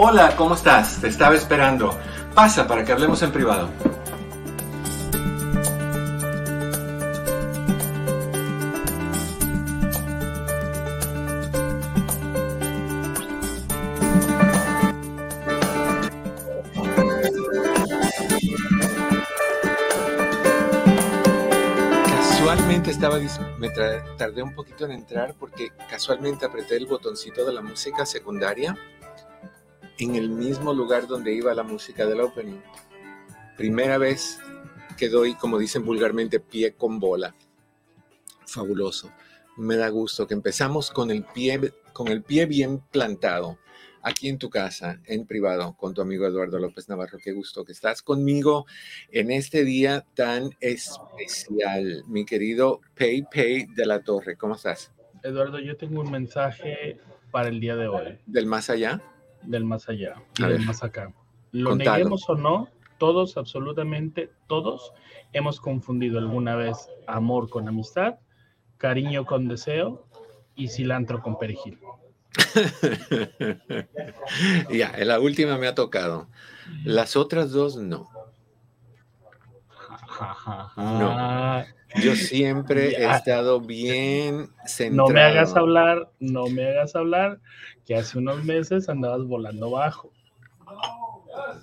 Hola, ¿cómo estás? Te estaba esperando. Pasa para que hablemos en privado. Casualmente estaba, me tardé un poquito en entrar porque casualmente apreté el botoncito de la música secundaria en el mismo lugar donde iba la música del opening. Primera vez que doy, como dicen vulgarmente, pie con bola. Fabuloso. Me da gusto que empezamos con el pie, con el pie bien plantado aquí en tu casa, en privado, con tu amigo Eduardo López Navarro. Qué gusto que estás conmigo en este día tan especial, mi querido Pay Pay de la Torre. ¿Cómo estás? Eduardo, yo tengo un mensaje para el día de hoy. ¿Del más allá? Del más allá y del más acá. Lo neguemos o no, todos, absolutamente todos, hemos confundido alguna vez amor con amistad, cariño con deseo y cilantro con perejil. ya, en la última me ha tocado. Las otras dos no. No. Yo siempre he estado bien centrado. No me hagas hablar, no me hagas hablar, que hace unos meses andabas volando bajo.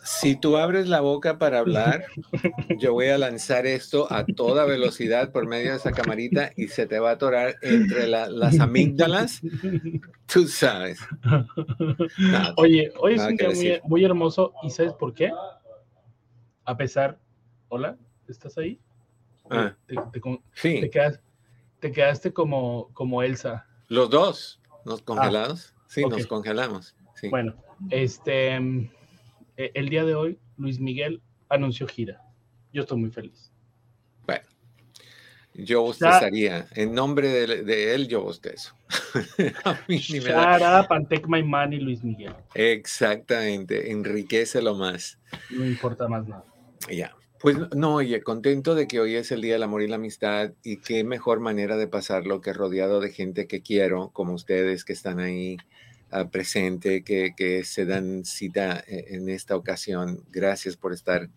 Si tú abres la boca para hablar, yo voy a lanzar esto a toda velocidad por medio de esa camarita y se te va a atorar entre las amígdalas. Tú sabes. Oye, hoy es un día muy, hermoso y ¿sabes por qué? A pesar, hola, ¿estás ahí? Ah, sí. te, quedaste como, como Elsa. Los dos, ¿nos ah, congelados? sí, nos congelamos. Bueno, este, e, el día de hoy, Luis Miguel anunció gira. Yo estoy muy feliz. Bueno, yo bostezaría. En nombre de, él, yo bostezo. A mí take my money, Luis Miguel. Exactamente, enriquece lo más. No importa más nada. Ya. Pues no, oye, contento de que hoy es el Día del Amor y la Amistad y qué mejor manera de pasarlo que rodeado de gente que quiero, como ustedes que están ahí uh, presente, que, que, se dan cita e, en esta ocasión. Gracias por estar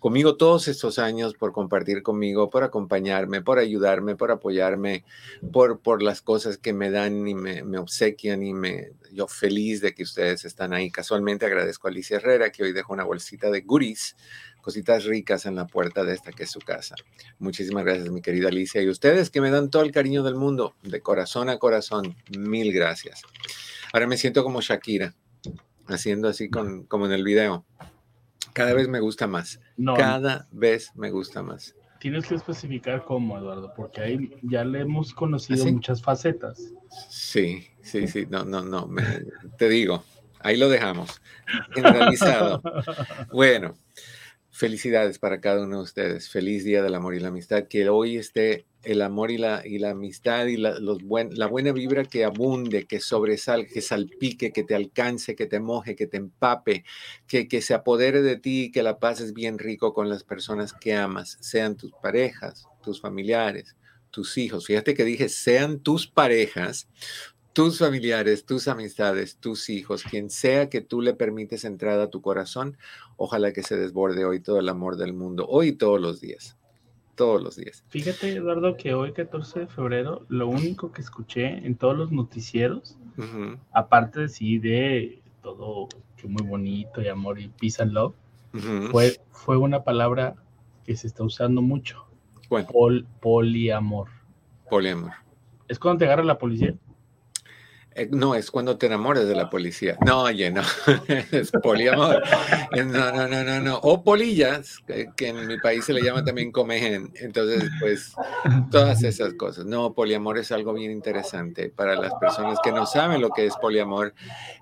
conmigo todos estos años, por compartir conmigo, por acompañarme, por ayudarme, por apoyarme, por, por las cosas que me dan y me, me obsequian y me, yo feliz de que ustedes están ahí. Casualmente agradezco a Alicia Herrera que hoy dejó una bolsita de goodies cositas ricas en la puerta de esta que es su casa. Muchísimas gracias, mi querida Alicia. Y ustedes que me dan todo el cariño del mundo, de corazón a corazón, mil gracias. Ahora me siento como Shakira, haciendo así con, como en el video. Cada vez me gusta más. Cada vez me gusta más. Tienes que especificar cómo, Eduardo, porque ahí ya le hemos conocido ¿Ah, muchas facetas. Sí, sí, sí. No, no, no. te digo, ahí lo dejamos. Generalizado. Bueno, Felicidades para cada uno de ustedes. Feliz Día del Amor y la Amistad. Que hoy esté el amor y la, y la amistad y la, los buen, la buena vibra que abunde, que sobresalga, que salpique, que te alcance, que te moje, que te empape, que, que se apodere de ti y que la pases bien rico con las personas que amas, sean tus parejas, tus familiares, tus hijos. Fíjate que dije, sean tus parejas, tus familiares, tus amistades, tus hijos, quien sea que tú le permites entrada a tu corazón, ojalá que se desborde hoy todo el amor del mundo, hoy todos los días, todos los días. Fíjate, Eduardo, que hoy 14 de febrero, lo único que escuché en todos los noticieros, aparte de sí de todo que muy bonito y amor y peace and love, fue, fue una palabra que se está usando mucho. poliamor. Poliamor. Es cuando te agarra la policía. Eh, no, es cuando te enamoras de la policía. No, oye, no, es poliamor. No, no, no, no, no. O polillas, que, en mi país se le llama también comehen. Entonces, pues, todas esas cosas. No, poliamor es algo bien interesante. Para las personas que no saben lo que es poliamor,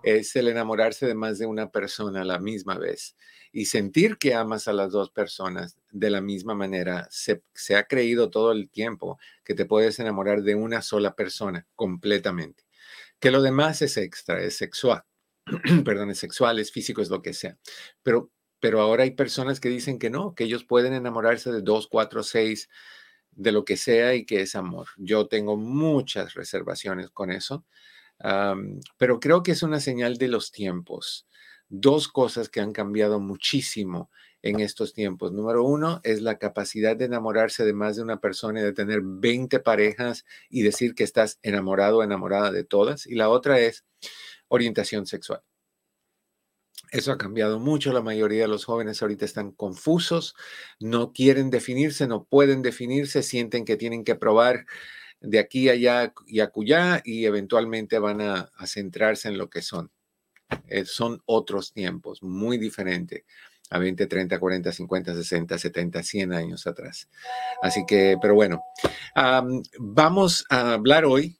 es el enamorarse de más de una persona a la misma vez y sentir que amas a las dos personas de la misma manera. Se, se ha creído todo el tiempo que te puedes enamorar de una sola persona completamente que lo demás es extra, es sexual, perdón, es sexual, es físico, es lo que sea. Pero, pero ahora hay personas que dicen que no, que ellos pueden enamorarse de dos, cuatro, seis, de lo que sea y que es amor. Yo tengo muchas reservaciones con eso, pero creo que es una señal de los tiempos. Dos cosas que han cambiado muchísimo en estos tiempos. Número uno es la capacidad de enamorarse de más de una persona y de tener 20 parejas y decir que estás enamorado o enamorada de todas. Y la otra es orientación sexual. Eso ha cambiado mucho. La mayoría de los jóvenes ahorita están confusos, no quieren definirse, no pueden definirse, sienten que tienen que probar de aquí allá y acullá y eventualmente van a, centrarse en lo que son. Eh, son otros tiempos, muy diferentes a 20, 30, 40, 50, 60, 70, 100 años atrás. Así que, pero bueno, vamos a hablar hoy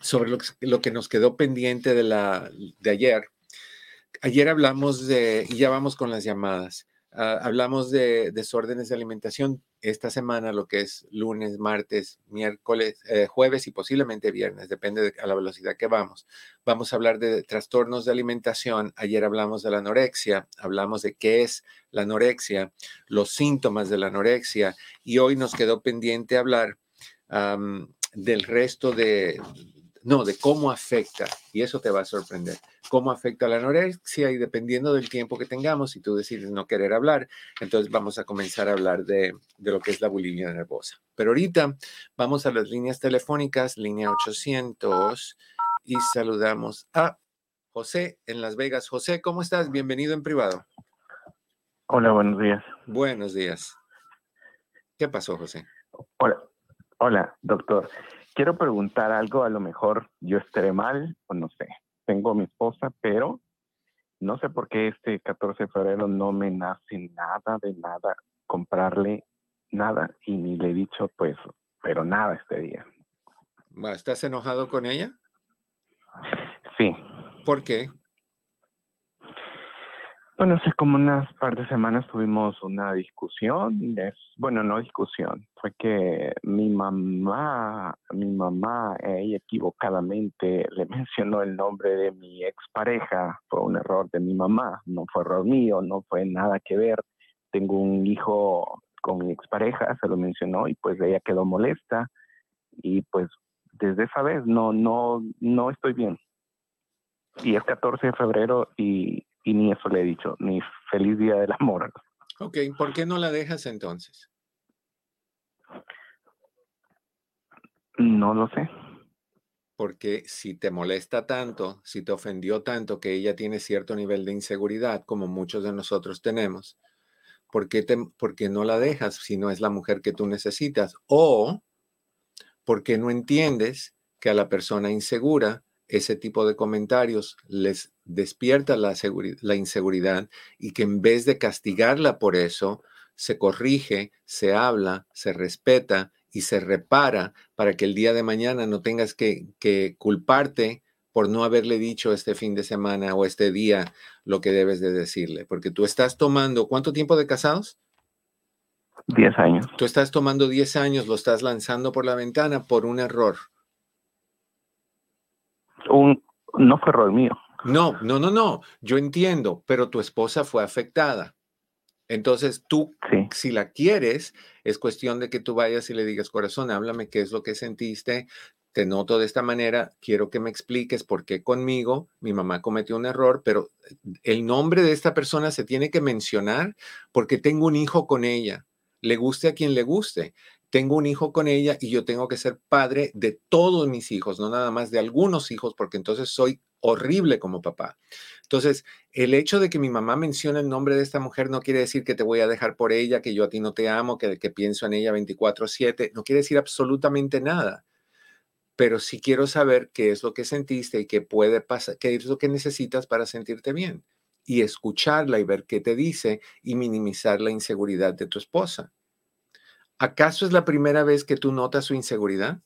sobre lo que, nos quedó pendiente de, la, de ayer. Ayer hablamos de, y ya vamos con las llamadas, Ah, hablamos de desórdenes de alimentación esta semana, lo que es lunes, martes, miércoles, eh, jueves y posiblemente viernes, depende de a la velocidad que vamos. Vamos a hablar de trastornos de alimentación. Ayer hablamos de la anorexia, hablamos de qué es la anorexia, los síntomas de la anorexia y hoy nos quedó pendiente hablar del resto de, no, de cómo afecta, y eso te va a sorprender, cómo afecta la anorexia y dependiendo del tiempo que tengamos, si tú decides no querer hablar, entonces vamos a comenzar a hablar de, lo que es la bulimia nervosa. Pero ahorita vamos a las líneas telefónicas, línea 800, y saludamos a José en Las Vegas. José, ¿cómo estás? Bienvenido en privado. Hola, buenos días. Buenos días. ¿Qué pasó, José? Hola, hola, doctor quiero preguntar algo, a lo mejor yo estaré mal o no sé. Tengo a mi esposa, pero no sé por qué este 14 de febrero no me nace nada de nada comprarle nada y ni le he dicho pues, pero nada este día. ¿Estás enojado con ella? Sí. ¿Por qué? Bueno, hace como unas par de semanas tuvimos una discusión, bueno, no discusión, fue que mi mamá, mi mamá, ella equivocadamente le mencionó el nombre de mi expareja, fue un error de mi mamá, no fue error mío, no fue nada que ver. Tengo un hijo con mi expareja, se lo mencionó y pues ella quedó molesta y pues desde esa vez no, no, no estoy bien. Y es 14 de febrero y y ni eso le he dicho, ni feliz día del amor. Ok, ¿por qué no la dejas entonces? No lo sé. Porque si te molesta tanto, si te ofendió tanto que ella tiene cierto nivel de inseguridad, como muchos de nosotros tenemos, ¿por qué, te, por qué no la dejas si no es la mujer que tú necesitas? O porque no entiendes que a la persona insegura ese tipo de comentarios les despierta la, la inseguridad y que en vez de castigarla por eso, se corrige, se habla, se respeta y se repara para que el día de mañana no tengas que, que culparte por no haberle dicho este fin de semana o este día lo que debes de decirle. Porque tú estás tomando, ¿cuánto tiempo de casados? Diez años. Tú estás tomando diez años, lo estás lanzando por la ventana por un error un, no fue error mío. No, no, no, no. Yo entiendo, pero tu esposa fue afectada. Entonces tú, si la quieres, es cuestión de que tú vayas y le digas, corazón, háblame qué es lo que sentiste. Te noto de esta manera, quiero que me expliques por qué conmigo mi mamá cometió un error, pero el nombre de esta persona se tiene que mencionar porque tengo un hijo con ella, le guste a quien le guste tengo un hijo con ella y yo tengo que ser padre de todos mis hijos, no nada más de algunos hijos, porque entonces soy horrible como papá. Entonces, el hecho de que mi mamá mencione el nombre de esta mujer no quiere decir que te voy a dejar por ella, que yo a ti no te amo, que, que pienso en ella 24/7, no quiere decir absolutamente nada. pero sí quiero saber qué es lo que sentiste y qué puede pasar, qué es lo que necesitas para sentirte bien y escucharla y ver qué te dice y minimizar la inseguridad de tu esposa. ¿Acaso es la primera vez que tú notas su inseguridad?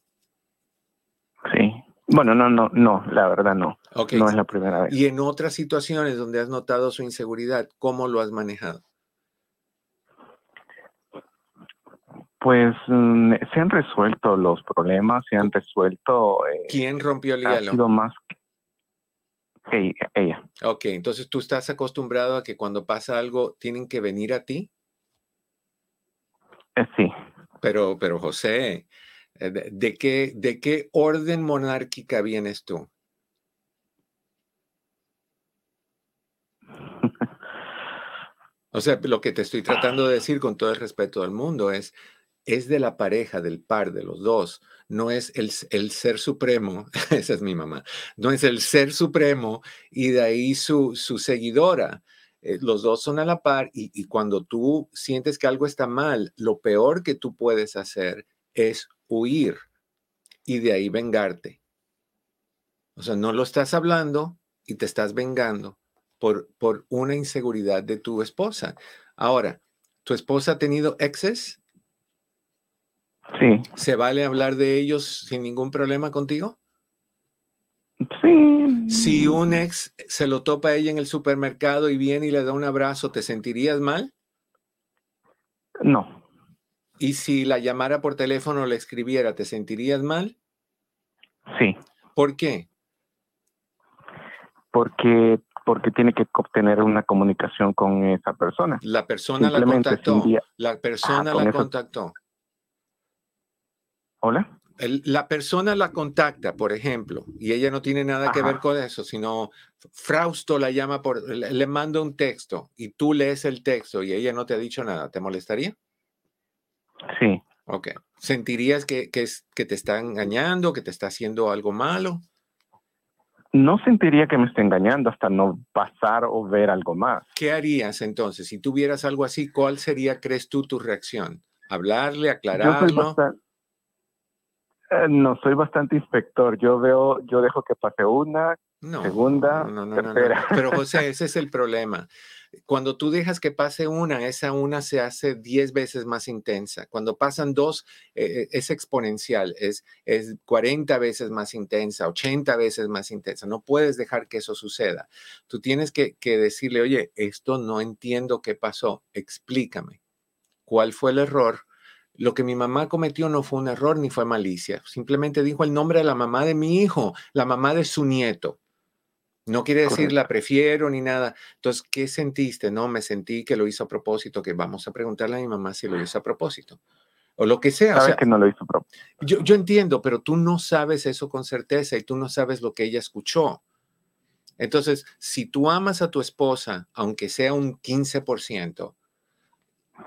Sí. Bueno, no, no, no, la verdad no. No es la primera vez. Y en otras situaciones donde has notado su inseguridad, ¿cómo lo has manejado? Pues mm, se han resuelto los problemas, se han resuelto. Eh, ¿Quién rompió el hielo? Ha sido más que ella. Ok, entonces tú estás acostumbrado a que cuando pasa algo tienen que venir a ti. Eh, sí. Pero, pero José, eh, ¿de, qué, ¿de qué orden monárquica vienes tú? O sea, lo que te estoy tratando de decir con todo el respeto al mundo es, es de la pareja, del par, de los dos. No es el, el, ser supremo, esa es mi mamá, no es el ser supremo y de ahí su, su seguidora. Eh, los dos son a la par y, y cuando tú sientes que algo está mal, lo peor que tú puedes hacer es huir y de ahí vengarte. O sea, no lo estás hablando y te estás vengando por, por una inseguridad de tu esposa. Ahora, ¿tu esposa ha tenido exes? Sí. ¿Se vale hablar de ellos sin ningún problema contigo? Sí. Si un ex se lo topa ella en el supermercado y viene y le da un abrazo, ¿te sentirías mal? No. ¿Y si la llamara por teléfono o le escribiera, ¿te sentirías mal? Sí. ¿Por qué? Porque porque tiene que obtener una comunicación con esa persona. La persona la contactó. La persona ah, la contactó. Hola. La persona la contacta, por ejemplo, y ella no tiene nada que ver con eso, sino Frausto la llama por, le, manda un texto y tú lees el texto y ella no te ha dicho nada. ¿Te molestaría? Sí. Ok. ¿Sentirías que, que, que te está engañando, que te está haciendo algo malo? No sentiría que me esté engañando hasta no pasar o ver algo más. ¿Qué harías entonces? Si tuvieras algo así, ¿cuál sería, crees tú, tu reacción? ¿Hablarle, aclararlo? Eh, no, soy bastante inspector. Yo veo, yo dejo que pase una, segunda, tercera. Pero José, ese es el problema. Cuando tú dejas que pase una, esa una se hace 10 veces más intensa. Cuando pasan dos, eh, eh, es exponencial, es, es 40 veces más intensa, 80 veces más intensa. No puedes dejar que eso suceda. Tú tienes que, que decirle, oye, esto no entiendo qué pasó, explícame. ¿Cuál fue el error? Lo que mi mamá cometió no fue un error ni fue malicia. Simplemente dijo el nombre de la mamá de mi hijo, la mamá de su nieto. No quiere decir la prefiero ni nada. Entonces, ¿qué sentiste? No, me sentí que lo hizo a propósito, que vamos a preguntarle a mi mamá si lo hizo a propósito. O lo que sea. Sabes que no lo hizo a propósito. Yo, yo entiendo, pero tú no sabes eso con certeza y tú no sabes lo que ella escuchó. Entonces, si tú amas a tu esposa, aunque sea un 15%,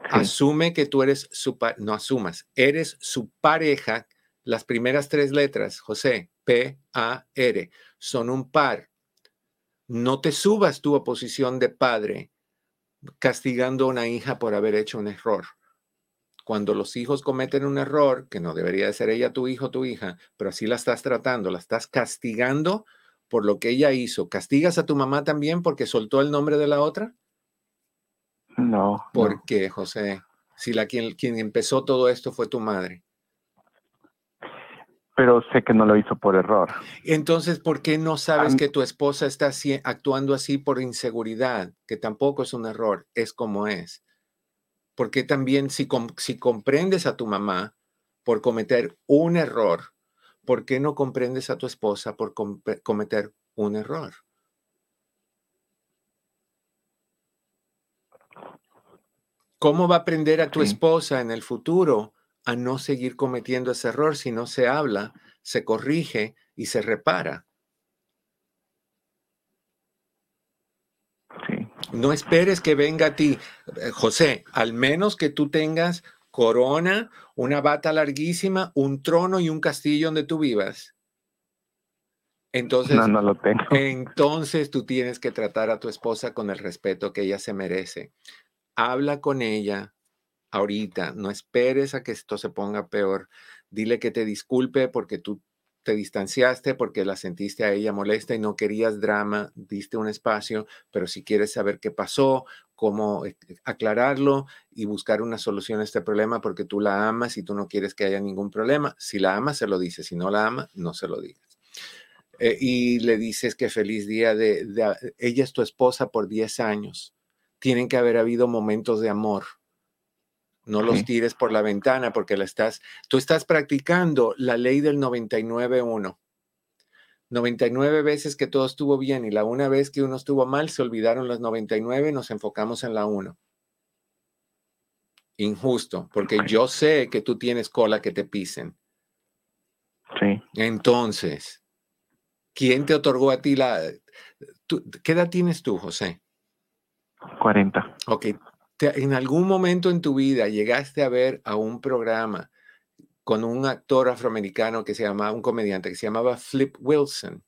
Asume que tú eres su, no asumas, eres su pareja. Las primeras tres letras, José, P-A-R, son un par. No te subas tú a posición de padre castigando a una hija por haber hecho un error. Cuando los hijos cometen un error, que no debería de ser ella tu hijo, tu hija, pero así la estás tratando, la estás castigando por lo que ella hizo. ¿Castigas a tu mamá también porque soltó el nombre de la otra? No. ¿Por qué, José? Si la quien, quien empezó todo esto fue tu madre. Pero sé que no lo hizo por error. Entonces, ¿por qué no sabes que tu esposa está actuando así por inseguridad? Que tampoco es un error, es como es. Porque también si, si comprendes a tu mamá por cometer un error, ¿por qué no comprendes a tu esposa por cometer un error? ¿Cómo va a aprender a tu esposa en el futuro a no seguir cometiendo ese error si no se habla, se corrige y se repara? No esperes que venga a ti, eh, José, al menos que tú tengas corona, una bata larguísima, un trono y un castillo donde tú vivas. Entonces, no, no lo tengo. entonces tú tienes que tratar a tu esposa con el respeto que ella se merece habla con ella ahorita, no esperes a que esto se ponga peor. Dile que te disculpe porque tú te distanciaste porque la sentiste a ella molesta y no querías drama, diste un espacio, pero si quieres saber qué pasó, cómo eh, aclararlo y buscar una solución a este problema porque tú la amas y tú no quieres que haya ningún problema, si la amas, se lo dices, si no la ama, no se lo digas. Eh, y le dices que feliz día de, ella es tu esposa por 10 años. Tienen que haber habido momentos de amor. No los tires por la ventana porque la estás, tú estás practicando la ley del 99-1. 99 veces que todo estuvo bien y la una vez que uno estuvo mal, se olvidaron las 99 y nos enfocamos en la 1. Injusto, porque yo sé que tú tienes cola que te pisen. Sí. Entonces, ¿quién te otorgó a ti la... ¿Qué edad tienes tú, José? 40. Ok. ¿En algún momento en tu vida llegaste a ver a un programa con un actor afroamericano que se llamaba, un comediante que se llamaba Flip Wilson.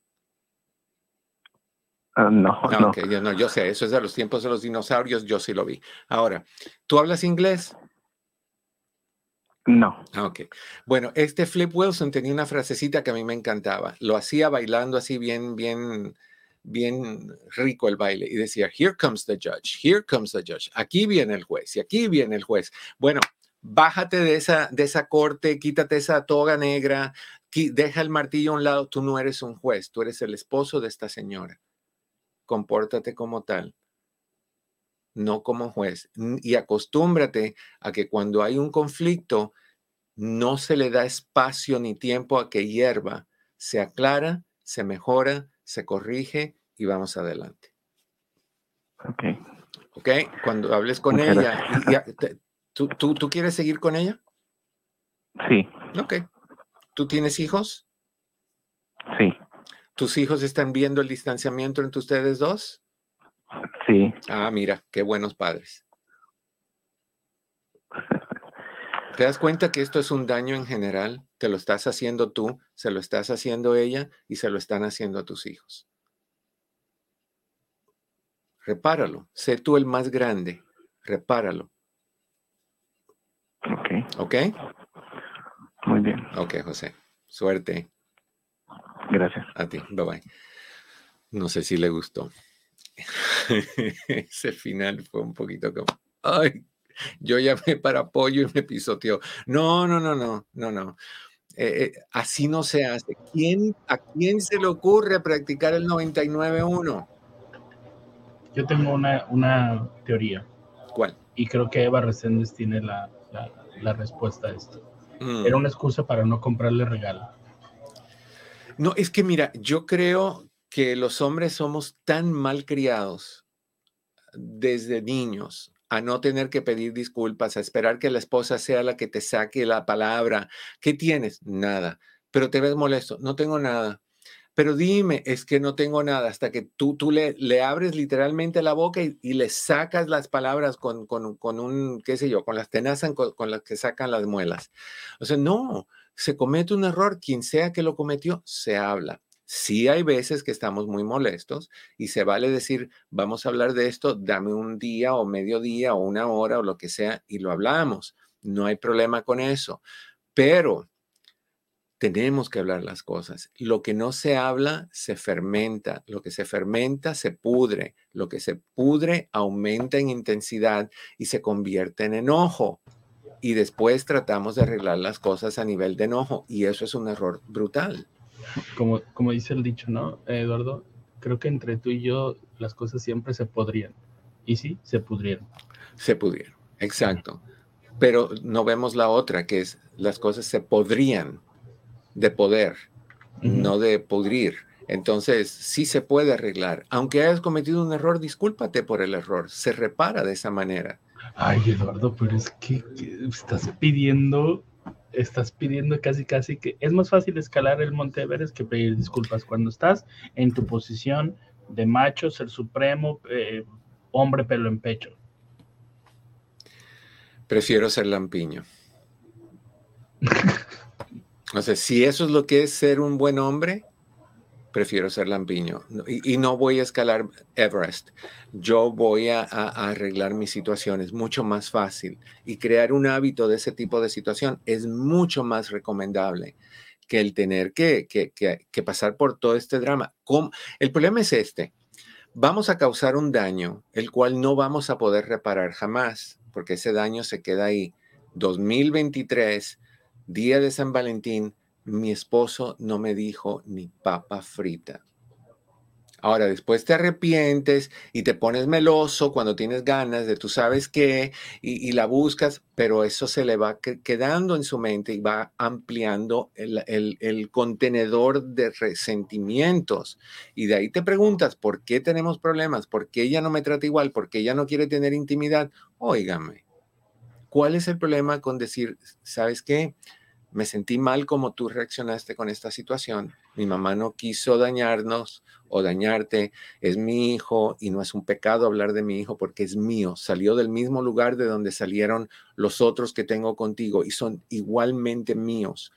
Ah, no, ah, no. yo, no. Yo sé, eso es de los tiempos de los dinosaurios, yo sí lo vi. Ahora, ¿tú hablas inglés? No. Ah, ok. Bueno, este Flip Wilson tenía una frasecita que a mí me encantaba. Lo hacía bailando así bien, bien, bien rico el baile y decía, here comes the judge, here comes the judge. Aquí viene el juez y aquí viene el juez. Bueno, bájate de esa, de esa corte, quítate esa toga negra, deja el martillo a un lado, tú no eres un juez, tú eres el esposo de esta señora. Compórtate como tal, no como juez. Y acostúmbrate a que cuando hay un conflicto, no se le da espacio ni tiempo a que hierva, se aclara, se mejora, se corrige y vamos adelante. Ok. Ok, cuando hables con ella, ¿Tú, tú, quieres seguir con ella? Sí. Ok. ¿Tú tienes hijos? Sí. ¿Tus hijos están viendo el distanciamiento entre ustedes dos? Sí. Ah, mira, qué buenos padres. ¿Te das cuenta que esto es un daño en general? Te lo estás haciendo tú, se lo estás haciendo ella y se lo están haciendo a tus hijos. Repáralo. Sé tú el más grande. Repáralo. Ok. ¿Ok? Muy bien. Ok, José. Suerte. Gracias. A ti. Bye bye. No sé si le gustó. Ese final fue un poquito como, ay, yo llamé para apoyo y me pisoteó. No, no, no, no, no, no. Eh, eh, así no se hace. ¿Quién, ¿A quién se le ocurre practicar el 99-1? Yo tengo una, una teoría. ¿Cuál? Y creo que Eva Reséndez tiene la, la, respuesta a esto. Mm. Era una excusa para no comprarle regalo. No, es que mira, yo creo que los hombres somos tan mal criados desde niños a no tener que pedir disculpas, a esperar que la esposa sea la que te saque la palabra. ¿Qué tienes? Nada. Pero te ves molesto. No tengo nada pero dime, es que no tengo nada, hasta que tú, tú le, le abres literalmente la boca y, le sacas las palabras con, con, con, un, qué sé yo, con las tenazas con, con, las que sacan las muelas. O sea, no, se comete un error, quien sea que lo cometió, se habla. Sí hay veces que estamos muy molestos y se vale decir, vamos a hablar de esto, dame un día o medio día o una hora o lo que sea y lo hablamos. No hay problema con eso. Pero tenemos que hablar las cosas. Lo que no se habla se fermenta, lo que se fermenta se pudre, lo que se pudre aumenta en intensidad y se convierte en enojo. Y después tratamos de arreglar las cosas a nivel de enojo y eso es un error brutal. Como, como dice el dicho, ¿no, Eduardo? Creo que entre tú y yo las cosas siempre se podrían. Y sí, se pudrieron. Se pudrieron, exacto. Pero no vemos la otra, que es las cosas se podrían de poder, no de pudrir. Entonces, sí se puede arreglar. Aunque hayas cometido un error, discúlpate por el error. Se repara de esa manera. Ay, Eduardo, pero es que, estás pidiendo, estás pidiendo casi, casi que es más fácil escalar el Monte Everest que pedir disculpas cuando estás en tu posición de macho, ser supremo, eh, hombre pelo en pecho. Prefiero ser lampiño. O sea, si eso es lo que es ser un buen hombre, prefiero ser lampiño. Y, no voy a escalar Everest. Yo voy a, arreglar mis situaciones mucho más fácil. Y crear un hábito de ese tipo de situación es mucho más recomendable que el tener que, que, pasar por todo este drama. El problema es este. Vamos a causar un daño, el cual no vamos a poder reparar jamás, porque ese daño se queda ahí. 2023, día de San Valentín, mi esposo no me dijo ni papa frita. Ahora, después te arrepientes y te pones meloso cuando tienes ganas de tú sabes qué y, la buscas, pero eso se le va quedando en su mente y va ampliando el, el, contenedor de resentimientos. Y de ahí te preguntas, ¿por qué tenemos problemas? ¿Por qué ella no me trata igual? ¿Por qué ella no quiere tener intimidad? Óigame, ¿cuál es el problema con decir, ¿sabes qué? Me sentí mal como tú reaccionaste con esta situación. Mi mamá no quiso dañarnos o dañarte. Es mi hijo y no es un pecado hablar de mi hijo porque es mío. Salió del mismo lugar de donde salieron los otros que tengo contigo y son igualmente míos.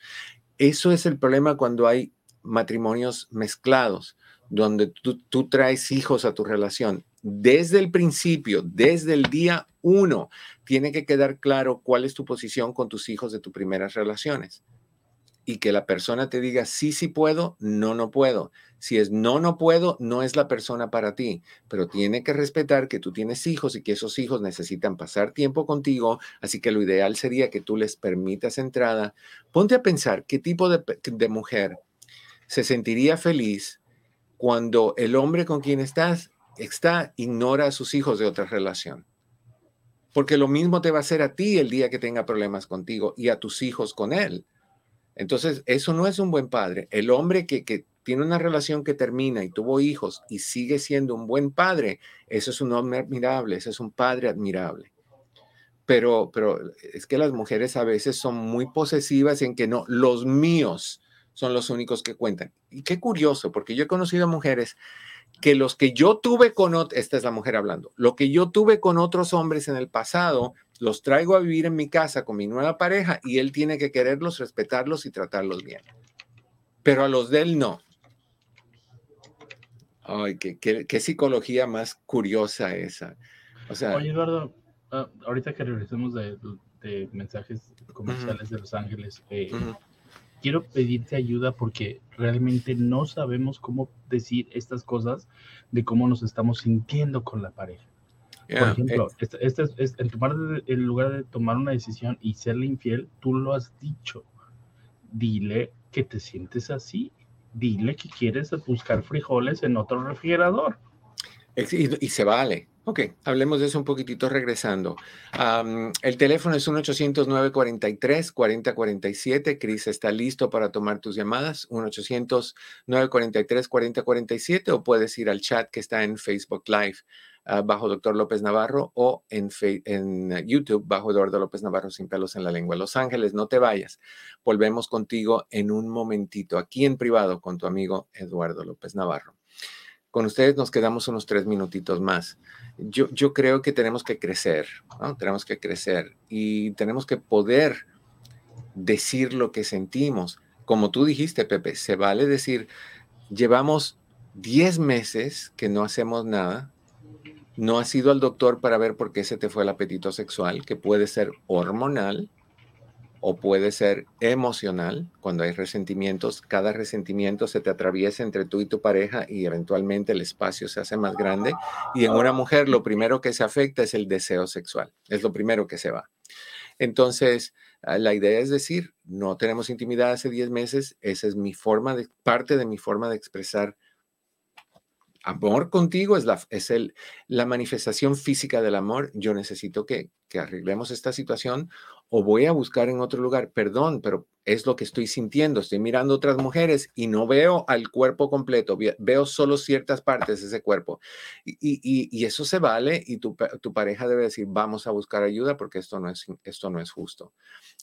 Eso es el problema cuando hay matrimonios mezclados, donde tú, tú traes hijos a tu relación. Desde el principio, desde el día uno, tiene que quedar claro cuál es tu posición con tus hijos de tus primeras relaciones. Y que la persona te diga, sí, sí puedo, no, no puedo. Si es no, no puedo, no es la persona para ti. Pero tiene que respetar que tú tienes hijos y que esos hijos necesitan pasar tiempo contigo. Así que lo ideal sería que tú les permitas entrada. Ponte a pensar qué tipo de, de mujer se sentiría feliz cuando el hombre con quien estás está, ignora a sus hijos de otra relación porque lo mismo te va a hacer a ti el día que tenga problemas contigo y a tus hijos con él. Entonces, eso no es un buen padre. El hombre que, que tiene una relación que termina y tuvo hijos y sigue siendo un buen padre, eso es un hombre admirable, eso es un padre admirable. Pero, pero es que las mujeres a veces son muy posesivas en que no, los míos son los únicos que cuentan. Y qué curioso, porque yo he conocido mujeres que los que yo tuve con, esta es la mujer hablando, lo que yo tuve con otros hombres en el pasado, los traigo a vivir en mi casa con mi nueva pareja y él tiene que quererlos, respetarlos y tratarlos bien. Pero a los de él no. Ay, qué, psicología más curiosa esa. O sea, Oye, Eduardo, ah, ahorita que regresemos de, mensajes comerciales de Los Ángeles, eh, quiero pedirte ayuda porque realmente no sabemos cómo decir estas cosas de cómo nos estamos sintiendo con la pareja. Por ejemplo, este, este es, en, tomar, en lugar de tomar una decisión y serle infiel, tú lo has dicho. Dile que te sientes así. Dile que quieres buscar frijoles en otro refrigerador. y se vale. Ok, hablemos de eso un poquitito regresando. el teléfono es 1-800-943-4047. Cris está listo para tomar tus llamadas. 1-800-943-4047 o puedes ir al chat que está en Facebook Live ah, bajo Doctor López Navarro o en, en YouTube bajo Eduardo López Navarro sin pelos en la lengua. Los Ángeles, no te vayas. Volvemos contigo en un momentito aquí en privado con tu amigo Eduardo López Navarro. Con ustedes nos quedamos unos tres minutitos más. Yo, yo creo que tenemos que crecer, ¿no? Tenemos que crecer y tenemos que poder decir lo que sentimos. Como tú dijiste, Pepe, se vale decir, llevamos 10 meses que no hacemos nada, no has ido al doctor para ver por qué se te fue el apetito sexual, que puede ser hormonal, o puede ser emocional, cuando hay resentimientos, cada resentimiento se te atraviesa entre tú y tu pareja y eventualmente el espacio se hace más grande. Y en una mujer lo primero que se afecta es el deseo sexual, es lo primero que se va. Entonces, ah, la idea es decir, no tenemos intimidad hace 10 meses, esa es mi forma de, parte de mi forma de expresar amor contigo, es, la, es el, la manifestación física del amor. Yo necesito que, que arreglemos esta situación o voy a buscar en otro lugar, perdón, pero es lo que estoy sintiendo, estoy mirando otras mujeres y no veo al cuerpo completo, veo solo ciertas partes de ese cuerpo. Y, eso se vale y tu, pareja debe decir, vamos a buscar ayuda porque esto no, es, esto no es justo.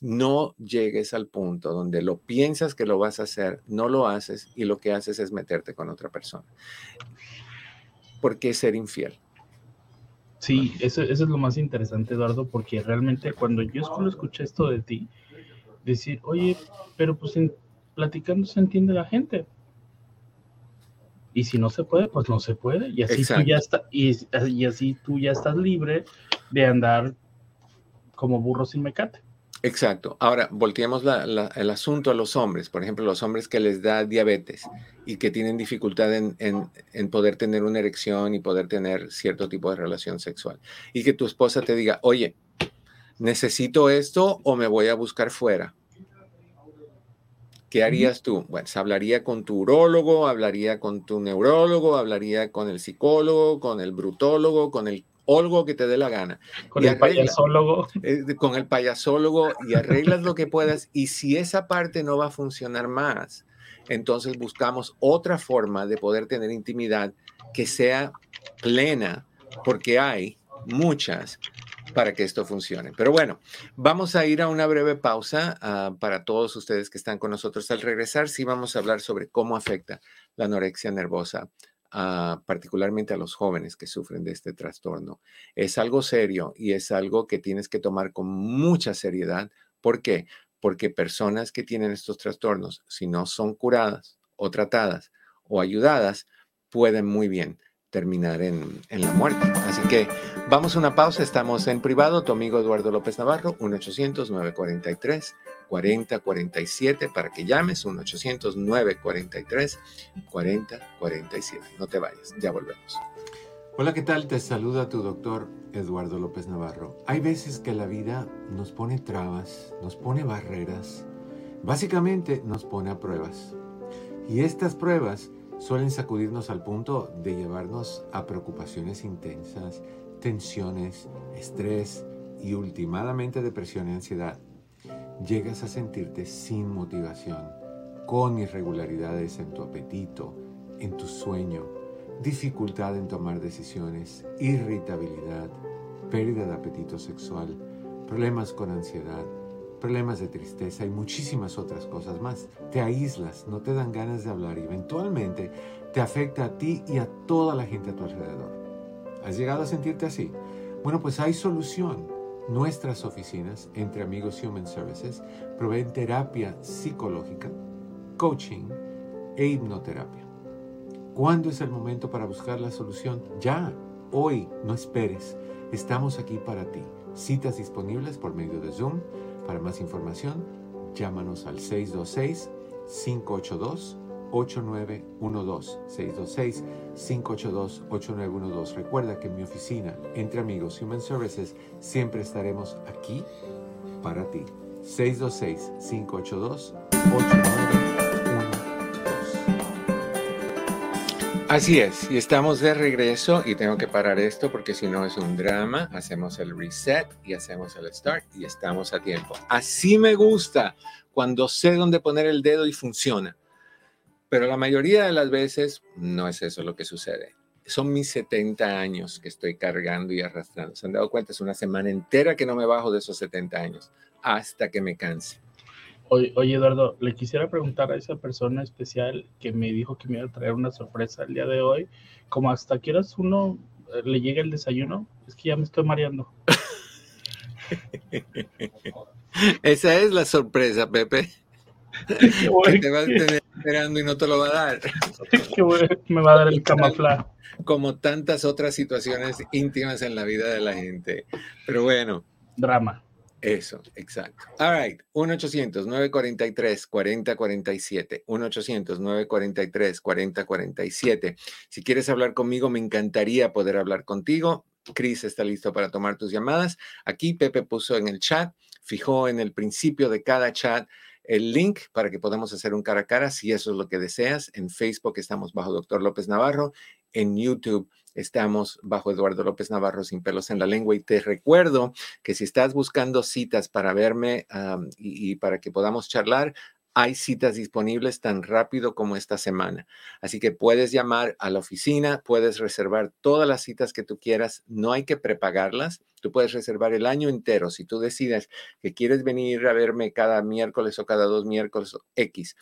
No llegues al punto donde lo piensas que lo vas a hacer, no lo haces y lo que haces es meterte con otra persona. ¿Por qué ser infiel? Sí, eso, eso, es lo más interesante, Eduardo, porque realmente cuando yo solo escuché esto de ti, decir, oye, pero pues en, platicando se entiende la gente. Y si no se puede, pues no se puede. Y así tú ya está, y, y, así tú ya estás libre de andar como burro sin mecate. Exacto. Ahora, volteemos el asunto a los hombres. Por ejemplo, los hombres que les da diabetes y que tienen dificultad en, en, poder tener una erección y poder tener cierto tipo de relación sexual. Y que tu esposa te diga, oye, necesito esto o me voy a buscar fuera. ¿Qué harías tú? Bueno, se hablaría con tu urólogo, hablaría con tu neurólogo, hablaría con el psicólogo, con el brutólogo, con el algo que te dé la gana. Con el payasólogo. Eh, con el payasólogo y arreglas lo que puedas. Y si esa parte no va a funcionar más, entonces buscamos otra forma de poder tener intimidad que sea plena, porque hay muchas para que esto funcione. Pero bueno, vamos a ir a una breve pausa ah, para todos ustedes que están con nosotros. Al regresar, sí vamos a hablar sobre cómo afecta la anorexia nervosa particularmente a los jóvenes que sufren de este trastorno. Es algo serio y es algo que tienes que tomar con mucha seriedad. ¿Por qué? Porque personas que tienen estos trastornos, si no son curadas o tratadas o ayudadas, pueden muy bien terminar en, en la muerte. Así que vamos a una pausa, estamos en privado, tu amigo Eduardo López Navarro, 1-800-943. 4047 para que llames, 1-800-943-4047. No te vayas, ya volvemos. Hola, ¿qué tal? Te saluda tu doctor Eduardo López Navarro. Hay veces que la vida nos pone trabas, nos pone barreras, básicamente nos pone a pruebas. Y estas pruebas suelen sacudirnos al punto de llevarnos a preocupaciones intensas, tensiones, estrés y últimamente depresión y ansiedad llegas a sentirte sin motivación, con irregularidades en tu apetito, en tu sueño, dificultad en tomar decisiones, irritabilidad, pérdida de apetito sexual, problemas con ansiedad, problemas de tristeza y muchísimas otras cosas más. Te aíslas, no te dan ganas de hablar y eventualmente te afecta a ti y a toda la gente a tu alrededor. ¿Has llegado a sentirte así? Bueno, pues hay solución. Nuestras oficinas, entre amigos Human Services, proveen terapia psicológica, coaching e hipnoterapia. ¿Cuándo es el momento para buscar la solución? Ya, hoy, no esperes. Estamos aquí para ti. Citas disponibles por medio de Zoom. Para más información, llámanos al 626 582 8912 626 582 8912. Recuerda que en mi oficina, entre amigos Human Services, siempre estaremos aquí para ti. 626 582 8912. Así es, y estamos de regreso y tengo que parar esto porque si no es un drama. Hacemos el reset y hacemos el start y estamos a tiempo. Así me gusta cuando sé dónde poner el dedo y funciona. Pero la mayoría de las veces no es eso lo que sucede. Son mis 70 años que estoy cargando y arrastrando. ¿Se han dado cuenta? Es una semana entera que no me bajo de esos 70 años hasta que me canse. Oye, Eduardo, le quisiera preguntar a esa persona especial que me dijo que me iba a traer una sorpresa el día de hoy, como hasta quieras uno eh, le llega el desayuno, es que ya me estoy mareando. Esa es la sorpresa, Pepe. Que te vas a tener esperando y no te lo va a dar. me va a dar el camuflaje. Como tantas otras situaciones íntimas en la vida de la gente. Pero bueno. Drama. Eso, exacto. All right, 1-800-943-4047. 1-800-943-4047. Si quieres hablar conmigo, me encantaría poder hablar contigo. Chris está listo para tomar tus llamadas. Aquí Pepe puso en el chat, fijó en el principio de cada chat el link para que podamos hacer un cara a cara si eso es lo que deseas. En Facebook estamos bajo Doctor López Navarro. En YouTube estamos bajo Eduardo López Navarro sin pelos en la lengua. Y te recuerdo que si estás buscando citas para verme y, para que podamos charlar, hay citas disponibles tan rápido como esta semana. Así que puedes llamar a la oficina, puedes reservar todas las citas que tú quieras, no hay que prepagarlas, tú puedes reservar el año entero si tú decides que quieres venir a verme cada miércoles o cada dos miércoles X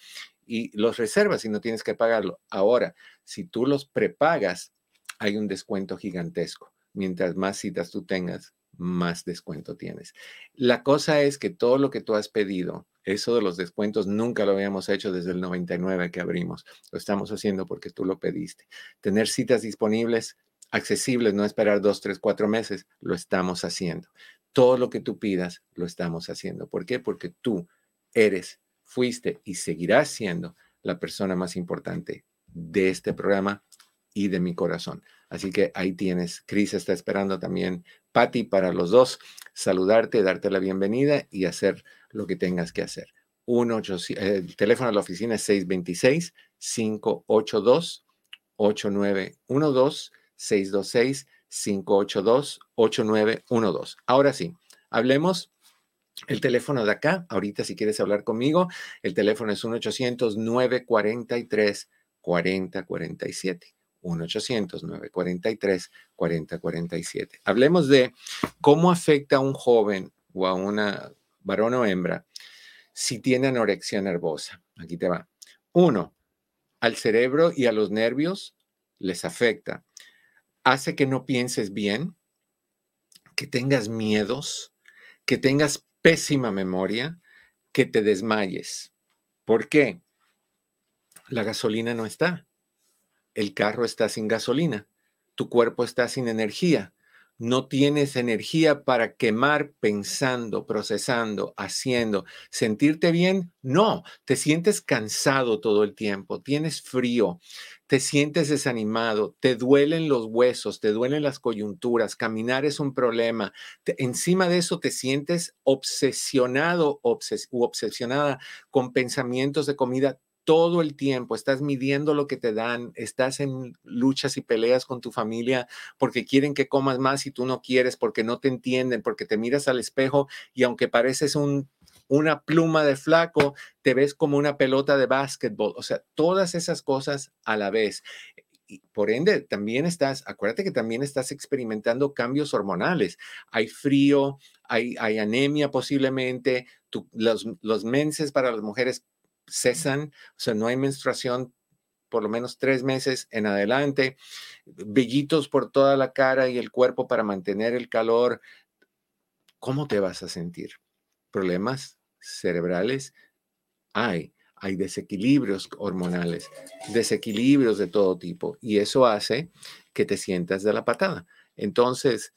y los reservas y no tienes que pagarlo. Ahora, si tú los prepagas, hay un descuento gigantesco. Mientras más citas tú tengas, más descuento tienes. La cosa es que todo lo que tú has pedido, eso de los descuentos nunca lo habíamos hecho desde el 99 que abrimos. Lo estamos haciendo porque tú lo pediste. Tener citas disponibles, accesibles, no esperar dos, tres, cuatro meses, lo estamos haciendo. todo lo que tú pidas, lo estamos haciendo. ¿Por qué? Porque tú eres, fuiste y seguirás siendo la persona más importante de este programa y de mi corazón. Así que ahí tienes. Cris está esperando también, Patti, para los dos, saludarte, darte la bienvenida y hacer lo que tengas que hacer. el teléfono de la oficina es 626-582-8912, 626-582-8912. Ahora sí, hablemos el teléfono de acá, ahorita si quieres hablar conmigo, el teléfono es 1-800-943-4047. 1-800-943-4047. Hablemos de cómo afecta a un joven o a una varón o hembra si tiene anorexia nervosa. Aquí te va. Uno, al cerebro y a los nervios les afecta. Hace que no pienses bien, que tengas miedos, que tengas pésima memoria, que te desmayes. ¿Por qué? La gasolina no está el carro está sin gasolina, tu cuerpo está sin energía, no tienes energía para quemar pensando, procesando, haciendo. ¿Sentirte bien? No, te sientes cansado todo el tiempo, tienes frío, te sientes desanimado, te duelen los huesos, te duelen las coyunturas, caminar es un problema. encima de eso te sientes obsesionado u obsesionada con pensamientos de comida todo el tiempo, estás midiendo lo que te dan, estás en luchas y peleas con tu familia porque quieren que comas más y tú no quieres, porque no te entienden, porque te miras al espejo y aunque pareces un, una pluma de flaco, te ves como una pelota de básquetbol. O sea, todas esas cosas a la vez. Y por ende, también estás, acuérdate que también estás experimentando cambios hormonales. Hay frío, hay, hay anemia posiblemente, los, los menses para las mujeres cesan, o sea, no hay menstruación por lo menos tres meses en adelante, vellitos por toda la cara y el cuerpo para mantener el calor. ¿Cómo te vas a sentir? ¿Problemas cerebrales? Hay, hay desequilibrios hormonales, desequilibrios de todo tipo, y eso hace que te sientas de la patada. Entonces,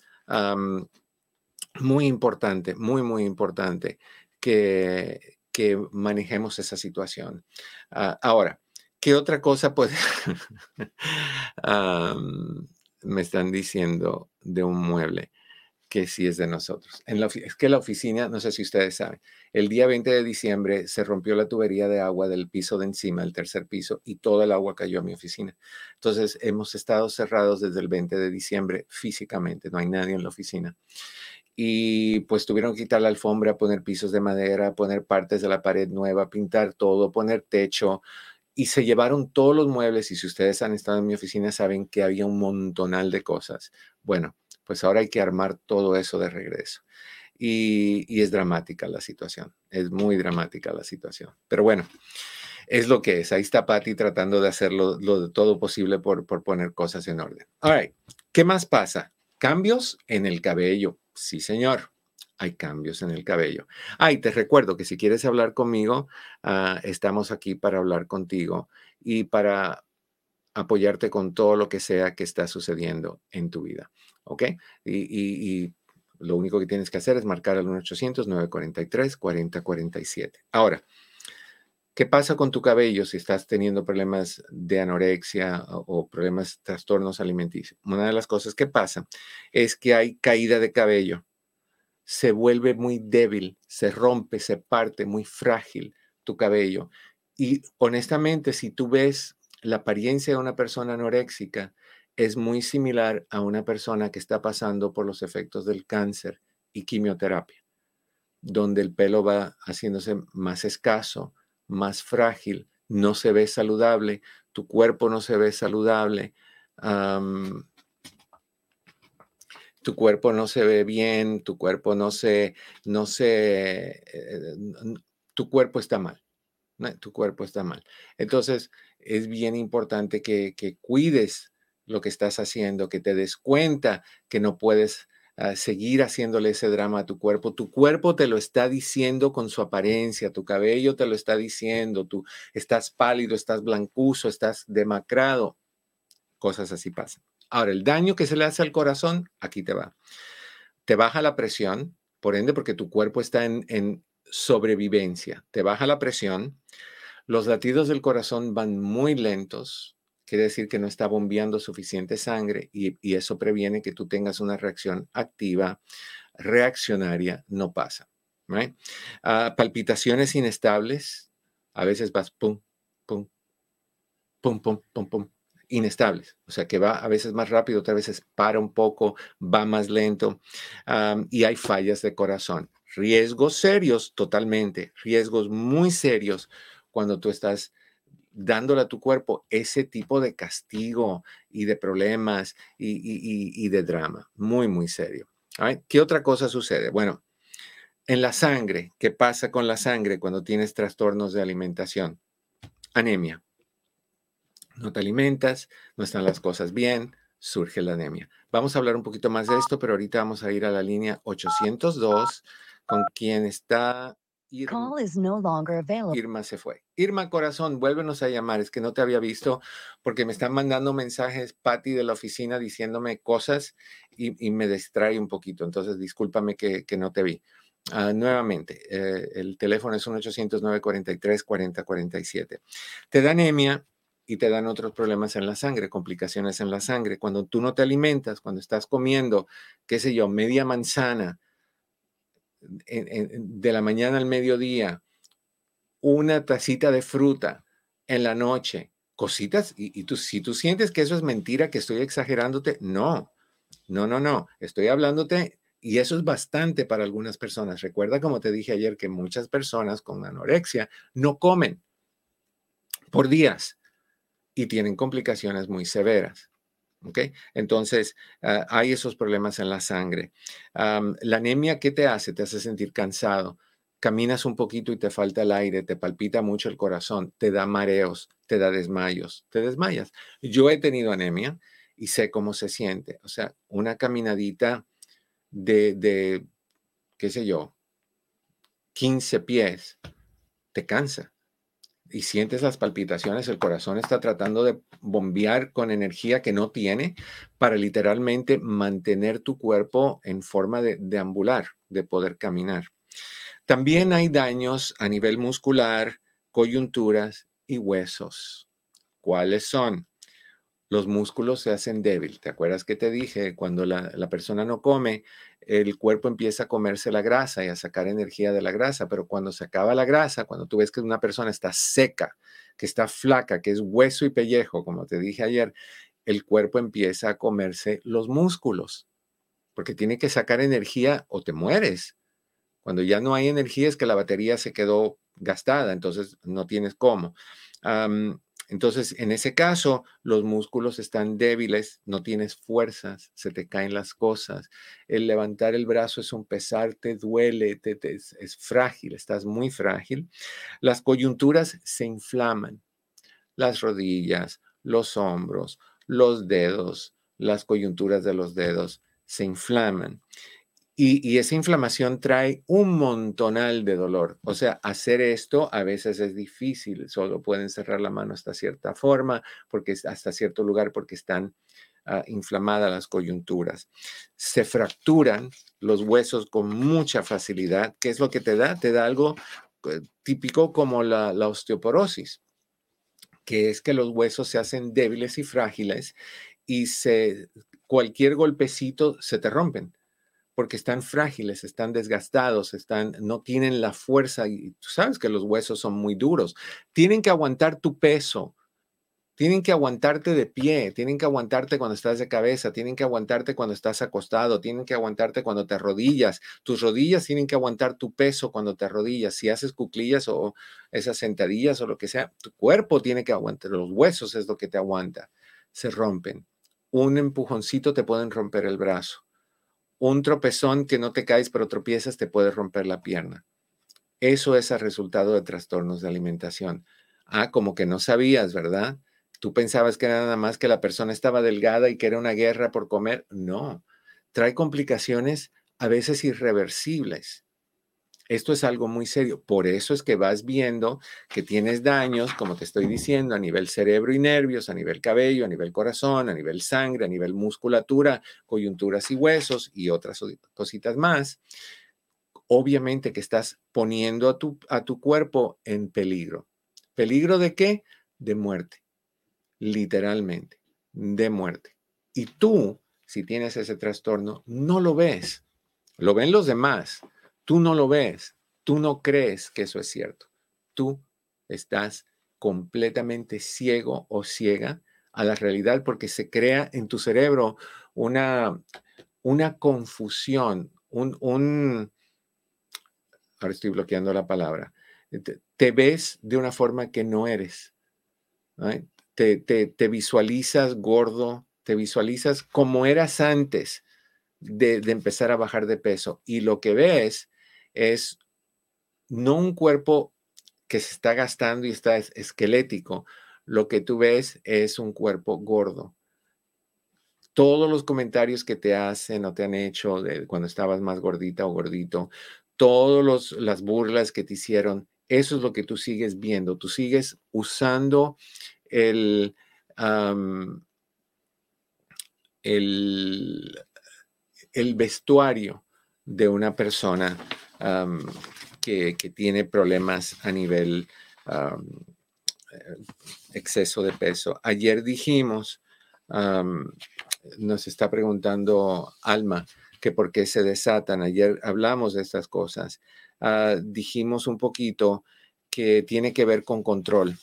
muy importante, muy, muy importante que, que manejemos esa situación. Ah, ahora, ¿qué otra cosa puede... me están diciendo de un mueble que sí es de nosotros. En la, es que la oficina, no sé si ustedes saben, el día 20 de diciembre se rompió la tubería de agua del piso de encima, el tercer piso, y toda el agua cayó a mi oficina. Entonces, hemos estado cerrados desde el 20 de diciembre físicamente, no hay nadie en la oficina y pues tuvieron que quitar la alfombra, poner pisos de madera, poner partes de la pared nueva, pintar todo, poner techo y se llevaron todos los muebles y si ustedes han estado en mi oficina saben que había un montonal de cosas. Bueno, pues ahora hay que armar todo eso de regreso. Y, es dramática la situación, es muy dramática la situación. Pero bueno, es lo que es. Ahí está Patty tratando de hacer lo, de todo posible por, por poner cosas en orden. All right. ¿Qué más pasa? Cambios en el cabello. Sí, señor. Hay cambios en el cabello. Ay, te recuerdo que si quieres hablar conmigo, ah, estamos aquí para hablar contigo y para apoyarte con todo lo que sea que está sucediendo en tu vida. ¿Ok? Y, lo único que tienes que hacer es marcar al 1-800-943-4047. Ahora, ¿qué pasa con tu cabello si estás teniendo problemas de anorexia o, problemas, trastornos alimenticios? Una de las cosas que pasa es que hay caída de cabello se vuelve muy débil, se rompe, se parte, muy frágil tu cabello. Y honestamente, si tú ves la apariencia de una persona anoréxica, es muy similar a una persona que está pasando por los efectos del cáncer y quimioterapia, donde el pelo va haciéndose más escaso, más frágil, no se ve saludable, tu cuerpo no se ve saludable, tu cuerpo no se ve bien, tu cuerpo no se, no se, eh, tu cuerpo está mal, tu cuerpo está mal. Entonces, es bien importante que, cuides lo que estás haciendo, que te des cuenta que no puedes seguir haciéndole ese drama a tu cuerpo. Tu cuerpo te lo está diciendo con su apariencia, tu cabello te lo está diciendo, tú estás pálido, estás blancuzo, estás demacrado. Cosas así pasan. Ahora, el daño que se le hace al corazón, aquí te va. Te baja la presión, Por ende, porque tu cuerpo está en, en sobrevivencia. Te baja la presión, los latidos del corazón van muy lentos, quiere decir que no está bombeando suficiente sangre y, eso previene que tú tengas una reacción activa, reaccionaria, no pasa. Ah, palpitaciones inestables, a veces vas pum, pum, pum, pum, pum, pum, inestables, o sea que va a veces más rápido, otras veces para un poco, va más lento y hay fallas de corazón. Riesgos serios, totalmente, riesgos muy serios cuando tú estás dándole a tu cuerpo ese tipo de castigo y de problemas y, de drama. Muy, muy serio. ¿Qué otra cosa sucede? Bueno, en la sangre, ¿qué pasa con la sangre cuando tienes trastornos de alimentación? Anemia. No te alimentas, no están las cosas bien, surge la anemia. Vamos a hablar un poquito más de esto, pero ahorita vamos a ir a la línea 802 con quien está Irma, Irma se fue. Irma Corazón, vuélvenos a llamar. Es que no te había visto porque me están mandando mensajes, Patty, de la oficina, diciéndome cosas y, me distrae un poquito. Entonces, discúlpame que, no te vi. Ah, nuevamente, eh, el teléfono es un 800-943-4047. Te da anemia y te dan otros problemas en la sangre, complicaciones en la sangre. Cuando tú no te alimentas, cuando estás comiendo, qué sé yo, media manzana, de la mañana al mediodía, una tacita de fruta en la noche, cositas, y, tú, si tú sientes que eso es mentira, que estoy exagerándote, no, no, no, no, estoy hablándote y eso es bastante para algunas personas. Recuerda, como te dije ayer, que muchas personas con anorexia no comen por días y tienen complicaciones muy severas. ¿Ok? Entonces, ah, hay esos problemas en la sangre. la anemia, ¿qué te hace? Te hace sentir cansado. Caminas un poquito y te falta el aire, te palpita mucho el corazón, te da mareos, te da desmayos, te desmayas. Yo he tenido anemia y sé cómo se siente. O sea, una caminadita de, de qué sé yo, 15 pies, te cansa y sientes las palpitaciones, el corazón está tratando de bombear con energía que no tiene para literalmente mantener tu cuerpo en forma de deambular, de poder caminar. También hay daños a nivel muscular, coyunturas y huesos. ¿Cuáles son? los músculos se hacen débil. ¿Te acuerdas que te dije? Cuando la, persona no come, el cuerpo empieza a comerse la grasa y a sacar energía de la grasa, pero cuando se acaba la grasa, cuando tú ves que una persona está seca, que está flaca, que es hueso y pellejo, como te dije ayer, el cuerpo empieza a comerse los músculos, porque tiene que sacar energía o te mueres. Cuando ya no hay energía es que la batería se quedó gastada, entonces no tienes cómo. Entonces, en ese caso, los músculos están débiles, no tienes fuerzas, se te caen las cosas. El levantar el brazo es un pesar, te duele, es, es frágil, estás muy frágil. Las coyunturas se inflaman, las rodillas, los hombros, los dedos, las coyunturas de los dedos se inflaman. Y, esa inflamación trae un montonal de dolor. O sea, hacer esto a veces es difícil. Solo pueden cerrar la mano hasta cierta forma, porque hasta cierto lugar, porque están ah, inflamadas las coyunturas. Se fracturan los huesos con mucha facilidad. ¿Qué es lo que te da? Te da algo eh, típico como la, la osteoporosis, que es que los huesos se hacen débiles y frágiles y se, cualquier golpecito se te rompen porque están frágiles, están desgastados, están, no tienen la fuerza y tú sabes que los huesos son muy duros. Tienen que aguantar tu peso, tienen que aguantarte de pie, tienen que aguantarte cuando estás de cabeza, tienen que aguantarte cuando estás acostado, tienen que aguantarte cuando te arrodillas. Tus rodillas tienen que aguantar tu peso cuando te arrodillas. Si haces cuclillas o esas sentadillas o lo que sea, tu cuerpo tiene que aguantar, los huesos es lo que te aguanta. Se rompen. Un empujoncito te pueden romper el brazo un tropezón que no te caes pero tropiezas te puede romper la pierna. Eso es el resultado de trastornos de alimentación. Ah, como que no sabías, ¿verdad? Tú pensabas que era nada más que la persona estaba delgada y que era una guerra por comer. No, trae complicaciones a veces irreversibles. Esto es algo muy serio. Por eso es que vas viendo que tienes daños, como te estoy diciendo, a nivel cerebro y nervios, a nivel cabello, a nivel corazón, a nivel sangre, a nivel musculatura, coyunturas y huesos y otras cositas más. obviamente que estás poniendo a tu, a tu cuerpo en peligro. ¿Peligro de qué? De muerte, literalmente, de muerte. Y tú, si tienes ese trastorno, no lo ves. Lo ven los demás. Tú no lo ves. Tú no crees que eso es cierto. Tú estás completamente ciego o ciega a la realidad porque se crea en tu cerebro una, una confusión, un, un, ahora estoy bloqueando la palabra, te, ves de una forma que no eres. Te, te, visualizas gordo, te visualizas como eras antes de, de empezar a bajar de peso y lo que ves es no un cuerpo que se está gastando y está esquelético, lo que tú ves es un cuerpo gordo. Todos los comentarios que te hacen o te han hecho de cuando estabas más gordita o gordito, todas las burlas que te hicieron, eso es lo que tú sigues viendo. Tú sigues usando el, el, vestuario de una persona que, tiene problemas a nivel eh, exceso de peso. Ayer dijimos, nos está preguntando Alma, que por qué se desatan. Ayer hablamos de estas cosas. Ah, dijimos un poquito que tiene que ver con control,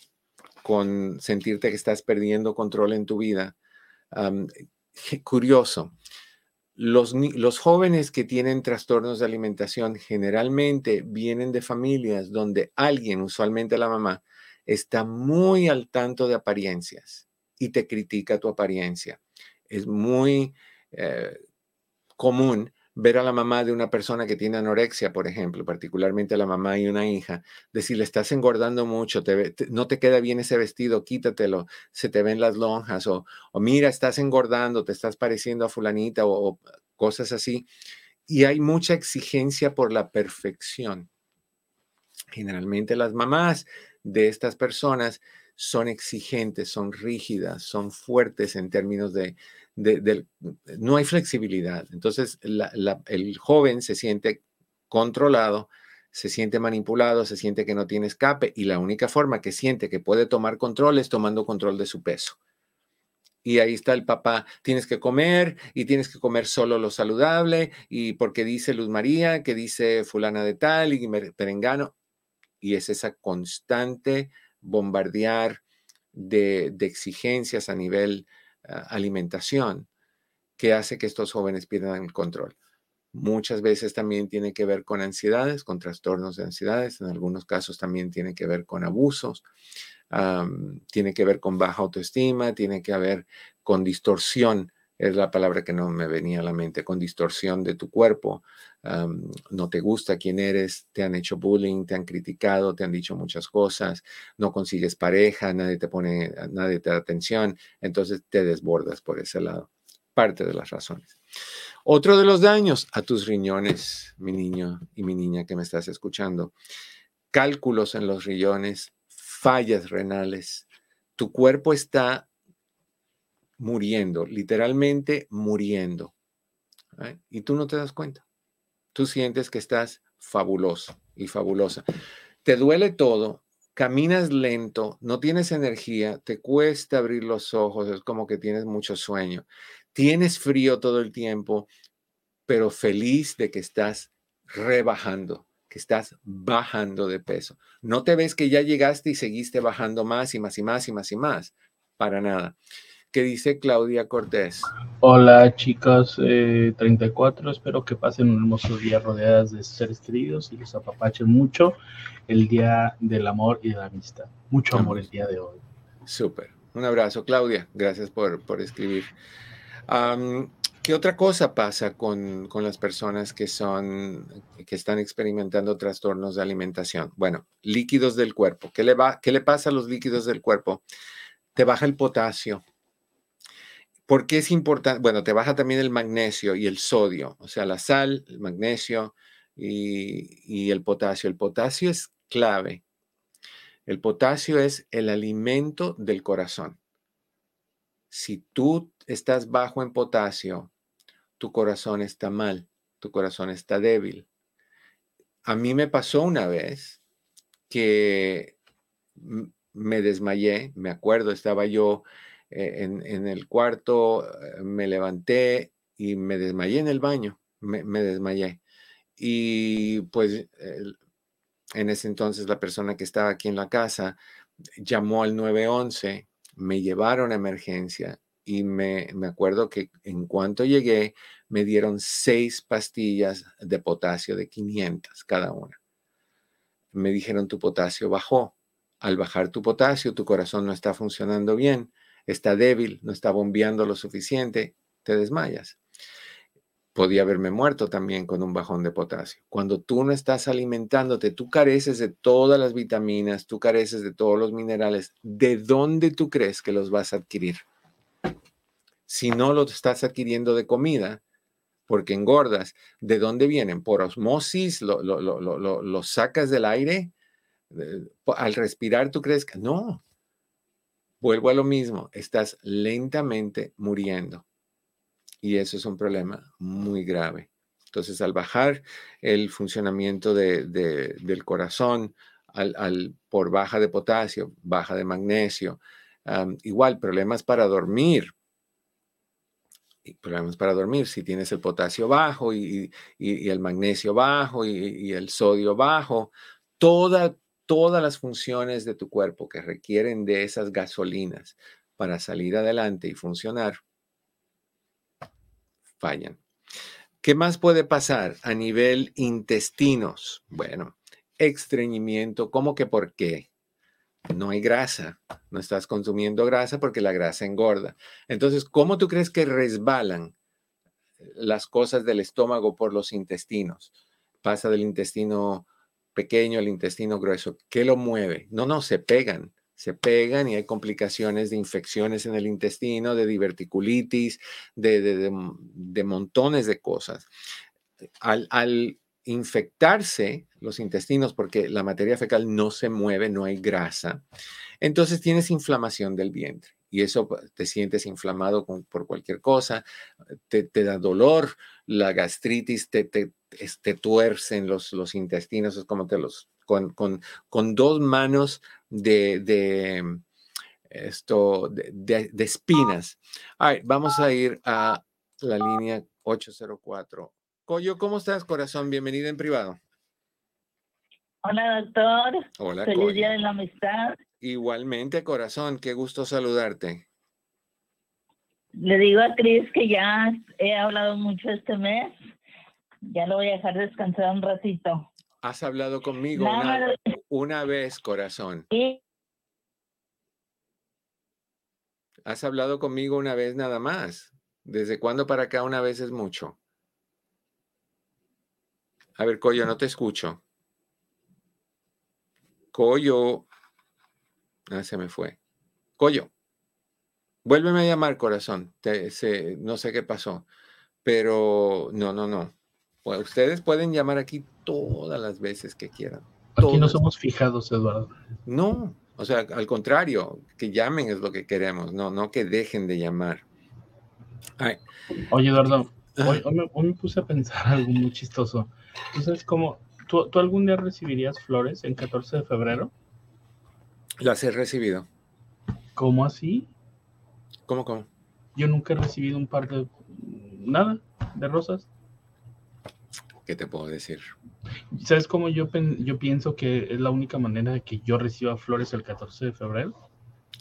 con sentirte que estás perdiendo control en tu vida. curioso, los, jóvenes que tienen trastornos de alimentación generalmente vienen de familias donde alguien, usualmente la mamá, está muy al tanto de apariencias y te critica tu apariencia. Es muy eh, común ver a la mamá de una persona que tiene anorexia, por ejemplo, particularmente la mamá y una hija, decirle, estás engordando mucho, no te queda bien ese vestido, quítatelo, se te ven las lonjas, o, mira, estás engordando, te estás pareciendo a fulanita, o cosas así. Y hay mucha exigencia por la perfección. Generalmente las mamás de estas personas son exigentes, son rígidas, son fuertes en términos de, no hay flexibilidad. Entonces, el joven se siente controlado, se siente manipulado, se siente que no tiene escape y la única forma que siente que puede tomar control es tomando control de su peso. Y ahí está el papá, tienes que comer y tienes que comer solo lo saludable y porque dice Luz María, que dice fulana de tal y perengano. Y es esa constante bombardear de, exigencias a nivel alimentación que hace que estos jóvenes pierdan el control. Muchas veces también tiene que ver con ansiedades, con trastornos de ansiedades, en algunos casos también tiene que ver con abusos, tiene que ver con baja autoestima, tiene que ver con distorsión es la palabra que no me venía a la mente, con distorsión de tu cuerpo, no te gusta quién eres, te han hecho bullying, te han criticado, te han dicho muchas cosas, no consigues pareja, nadie te pone, nadie te da atención, entonces te desbordas por ese lado. Parte de las razones. Otro de los daños a tus riñones, mi niño y mi niña que me estás escuchando, cálculos en los riñones, fallas renales. Tu cuerpo está muriendo, literalmente muriendo. ¿eh? Y tú no te das cuenta. Tú sientes que estás fabuloso y fabulosa. Te duele todo, caminas lento, no tienes energía, te cuesta abrir los ojos, es como que tienes mucho sueño. Tienes frío todo el tiempo, pero feliz de que estás rebajando, que estás bajando de peso. No te ves que ya llegaste y seguiste bajando más y más y más y más y más. Para nada. ¿Qué dice Claudia Cortés? Hola chicos, 34, eh, espero que pasen un hermoso día rodeadas de seres queridos y los apapachen mucho el día del amor y de la amistad. Mucho amor el día de hoy. Súper. Un abrazo, Claudia. Gracias por, por escribir. ¿Qué otra cosa pasa con, con, las personas que son, que están experimentando trastornos de alimentación? Bueno, líquidos del cuerpo. ¿Qué le, va, qué le pasa a los líquidos del cuerpo? Te baja el potasio, ¿Por qué es importante? Bueno, te baja también el magnesio y el sodio, o sea, la sal, el magnesio y, el potasio. El potasio es clave. El potasio es el alimento del corazón. Si tú estás bajo en potasio, tu corazón está mal, tu corazón está débil. a mí me pasó una vez que me desmayé, me acuerdo, estaba yo eh, en, el cuarto, eh, me levanté y me desmayé en el baño, me, desmayé. Y pues en ese entonces la persona que estaba aquí en la casa llamó al 911, me llevaron a emergencia y me, me acuerdo que en cuanto llegué me dieron seis pastillas de potasio de 500 cada una. Me dijeron tu potasio bajó. Al bajar tu potasio, tu corazón no está funcionando bien está débil, no está bombeando lo suficiente, te desmayas. Podía haberme muerto también con un bajón de potasio. Cuando tú no estás alimentándote, tú careces de todas las vitaminas, tú careces de todos los minerales. ¿De dónde tú crees que los vas a adquirir? Si no los estás adquiriendo de comida, porque engordas, ¿de dónde vienen? ¿Por osmosis? ¿Lo, lo sacas del aire? Eh, al respirar, ¿tú crees que no? Vuelvo a lo mismo, estás lentamente muriendo. Y eso es un problema muy grave. Entonces, al bajar el funcionamiento del corazón, al, por baja de potasio, baja de magnesio, igual problemas para dormir. problemas para dormir, si tienes el potasio bajo y, el magnesio bajo y, y, el sodio bajo, toda, todas las funciones de tu cuerpo que requieren de esas gasolinas para salir adelante y funcionar, fallan. ¿Qué más puede pasar a nivel intestinos? Bueno, estreñimiento, ¿cómo que por qué? No hay grasa, no estás consumiendo grasa porque la grasa engorda. Entonces, ¿cómo tú crees que resbalan las cosas del estómago por los intestinos? Pasa del intestino pequeño, el intestino grueso. ¿Qué lo mueve? No, no, se pegan, se pegan y hay complicaciones de infecciones en el intestino, de diverticulitis, de, de, montones de cosas. Al, al, infectarse los intestinos porque la materia fecal no se mueve, no hay grasa, entonces tienes inflamación del vientre y eso pues, te sientes inflamado por cualquier cosa, te, da dolor, la gastritis te, te, te tuercen los, los intestinos, es como te los, con, con, con dos manos de, de esto, de, de, espinas. vamos a ir a la línea 804. Coyo, ¿cómo estás, corazón? Bienvenida en privado. Hola, doctor. Hola, Feliz Día de la Amistad. Igualmente, corazón, qué gusto saludarte. Le digo a Cris que ya he hablado mucho este mes. Ya lo voy a dejar descansar un ratito. Has hablado conmigo una, vez, corazón. Has hablado conmigo una vez nada más. ¿Desde cuándo para acá una vez es mucho? A ver, Coyo, no te escucho. Coyo. Ah, se me fue. Coyo, vuélveme a llamar, corazón. no sé qué pasó, pero no, no, no. ustedes pueden llamar aquí todas las veces que quieran. Aquí no somos fijados, Eduardo. No, o sea, al contrario, que llamen es lo que queremos, no, no que dejen de llamar. Oye, Eduardo, hoy, me, puse a pensar algo muy chistoso. ¿Tú sabes cómo ¿Tú, algún día recibirías flores en 14 de febrero? Las he recibido. ¿Cómo así? ¿Cómo, cómo? Yo nunca he recibido un par de... nada, de rosas. ¿Qué te puedo decir? ¿Sabes cómo yo, yo pienso que es la única manera de que yo reciba flores el 14 de febrero?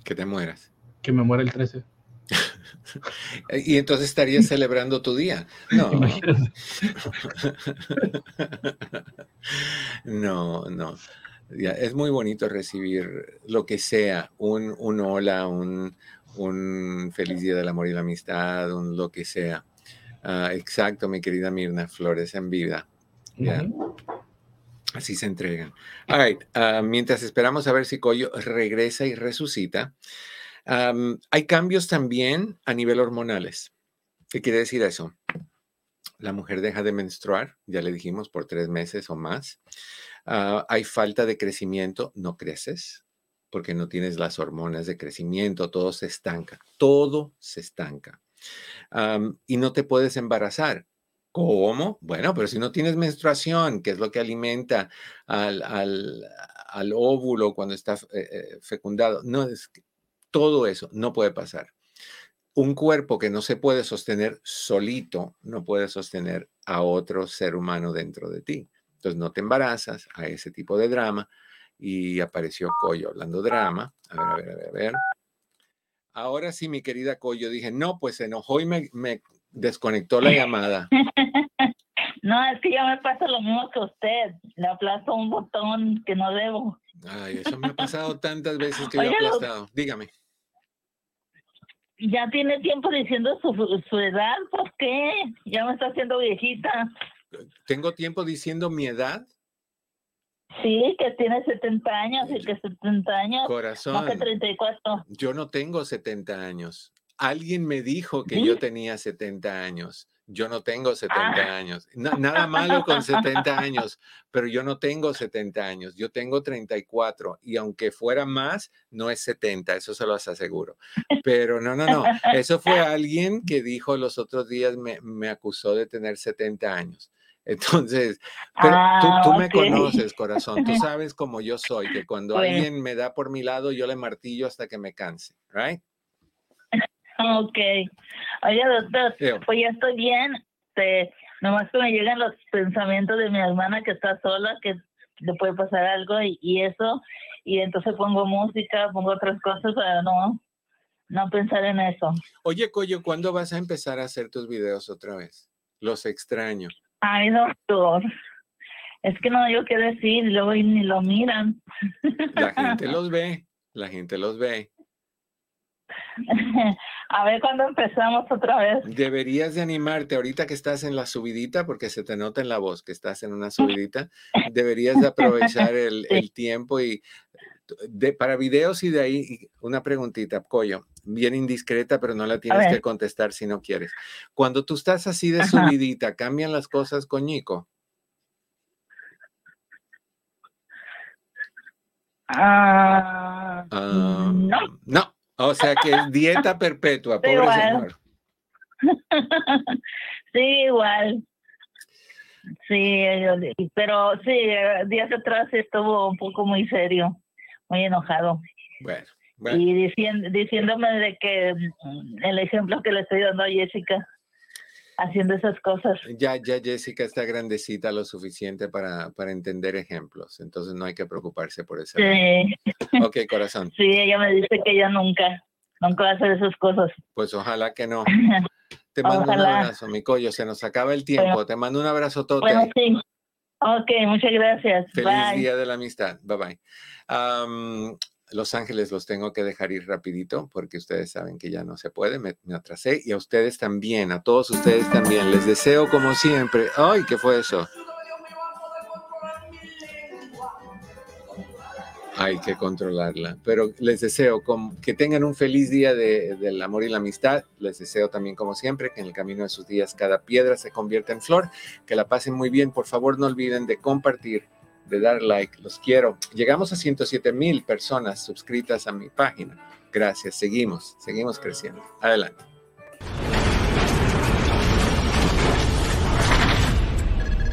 Que te mueras. Que me muera el 13. y entonces estarías celebrando tu día. No. no, no. Es muy bonito recibir lo que sea, un, un hola, un, un, feliz día del amor y la amistad, un lo que sea. Ah, exacto, mi querida Mirna, flores en vida. Así se entregan. All ah, mientras esperamos a ver si Coyo regresa y resucita, hay cambios también a nivel hormonales. ¿Qué quiere decir eso? La mujer deja de menstruar, ya le dijimos, por tres meses o más. Ah, hay falta de crecimiento, no creces porque no tienes las hormonas de crecimiento, todo se estanca, todo se estanca. y no te puedes embarazar ¿Cómo? Bueno, pero si no tienes menstruación, que es lo que alimenta al, óvulo cuando está eh, eh, fecundado, no es todo eso no puede pasar. Un cuerpo que no se puede sostener solito, no puede sostener a otro ser humano dentro de ti. Entonces no te embarazas a ese tipo de drama. Y apareció Coyo hablando drama. A ver, a ver, a ver, a ver. Ahora sí, mi querida Coyo, dije, no, pues se enojó y me, me desconectó la llamada. No, es que ya me pasa lo mismo que usted. Le aplasto un botón que no debo. Ay, eso me ha pasado tantas veces que yo he aplastado. Dígame. Ya tiene tiempo diciendo su, su edad, ¿por qué? Ya me está haciendo viejita. ¿Tengo tiempo diciendo mi edad? Sí, que tiene 70 años y que 70 años. Corazón. No que 34. Yo no tengo 70 años. Alguien me dijo que yo tenía 70 años. Yo no tengo 70 ah. años. nada malo con 70 años, pero yo no tengo 70 años. Yo tengo 34 y aunque fuera más, no es 70, eso se los aseguro. Pero no, no, no. Eso fue alguien que dijo los otros días, me, me acusó de tener 70 años. Entonces, pero tú, ah, me conoces, corazón. Tú sabes cómo yo soy, que cuando alguien me da por mi lado, yo le martillo hasta que me canse, ¿right? Ok. Oye, doctor, pues ya estoy bien. Te, nomás que me llegan los pensamientos de mi hermana que está sola, que le puede pasar algo y, eso. Y entonces pongo música, pongo otras cosas para no, no pensar en eso. Oye, Coyo, ¿cuándo vas a empezar a hacer tus videos otra vez? Los extraño. Ay, doctor. Es que no digo qué decir, luego ni lo miran. La gente los ve, la gente los ve. A ver cuándo empezamos otra vez. Deberías de animarte ahorita que estás en la subidita, porque se te nota en la voz que estás en una subidita. deberías de aprovechar el, tiempo y de, para videos y de ahí una preguntita, Coyo, bien indiscreta, pero no la tienes que contestar si no quieres. Cuando tú estás así de subidita, ¿cambian las cosas con Nico? Ah, no. No, o sea que es dieta perpetua, pobre señor. sí, igual. Sí, pero sí, días atrás estuvo un poco muy serio, muy enojado. Bueno, Y diciendo, diciéndome de que mm, el ejemplo que le estoy dando a Jessica, haciendo esas cosas. Ya, ya Jessica está grandecita lo suficiente para, para entender ejemplos, entonces no hay que preocuparse por eso. Sí. Ok, corazón. Sí, ella me dice que ella nunca, nunca va a hacer esas cosas. Pues ojalá que no. Te mando un abrazo, mi collo, se nos acaba el tiempo. Te mando un abrazo todo. Bueno, sí. Ok, muchas gracias. Feliz día de la amistad. Bye bye. Los Ángeles los tengo que dejar ir rapidito porque ustedes saben que ya no se puede, me, atrasé y a ustedes también, a todos ustedes también. Les deseo como siempre. ¡Ay, qué fue eso! Hay que controlarla, pero les deseo que tengan un feliz día del amor y la amistad. Les deseo también, como siempre, que en el camino de sus días cada piedra se convierta en flor. Que la pasen muy bien. Por favor, no olviden de compartir de dar like. Los quiero. Llegamos a 107 mil personas suscritas a mi página. Gracias. Seguimos, seguimos creciendo. Adelante.